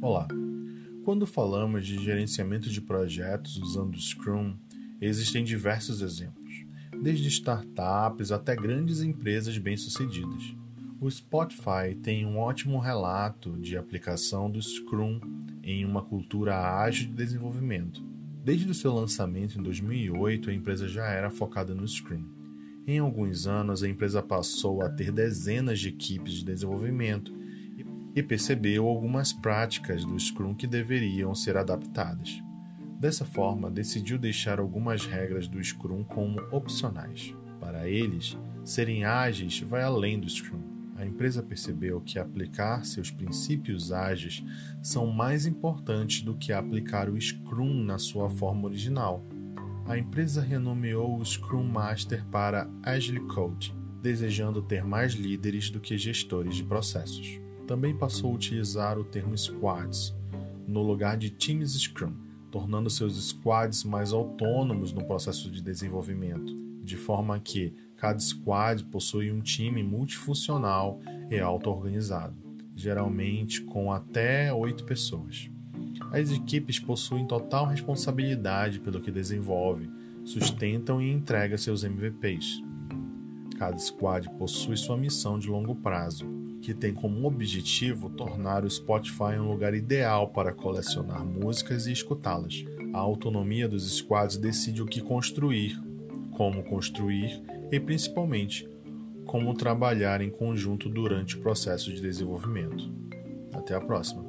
Olá! Quando falamos de gerenciamento de projetos usando Scrum, existem diversos exemplos, desde startups até grandes empresas bem-sucedidas. O Spotify tem um ótimo relato de aplicação do Scrum em uma cultura ágil de desenvolvimento. Desde o seu lançamento em 2008, a empresa já era focada no Scrum. Em alguns anos, a empresa passou a ter dezenas de equipes de desenvolvimento e percebeu algumas práticas do Scrum que deveriam ser adaptadas. Dessa forma, decidiu deixar algumas regras do Scrum como opcionais. Para eles, serem ágeis vai além do Scrum. A empresa percebeu que aplicar seus princípios ágeis são mais importantes do que aplicar o Scrum na sua forma original. A empresa renomeou o Scrum Master para Agile Coach, desejando ter mais líderes do que gestores de processos também passou a utilizar o termo squads no lugar de times Scrum, tornando seus squads mais autônomos no processo de desenvolvimento, de forma que cada squad possui um time multifuncional e auto-organizado, geralmente com até oito pessoas. As equipes possuem total responsabilidade pelo que desenvolve, sustentam e entregam seus MVPs. Cada squad possui sua missão de longo prazo, que tem como objetivo tornar o Spotify um lugar ideal para colecionar músicas e escutá-las. A autonomia dos squads decide o que construir, como construir e, principalmente, como trabalhar em conjunto durante o processo de desenvolvimento. Até a próxima!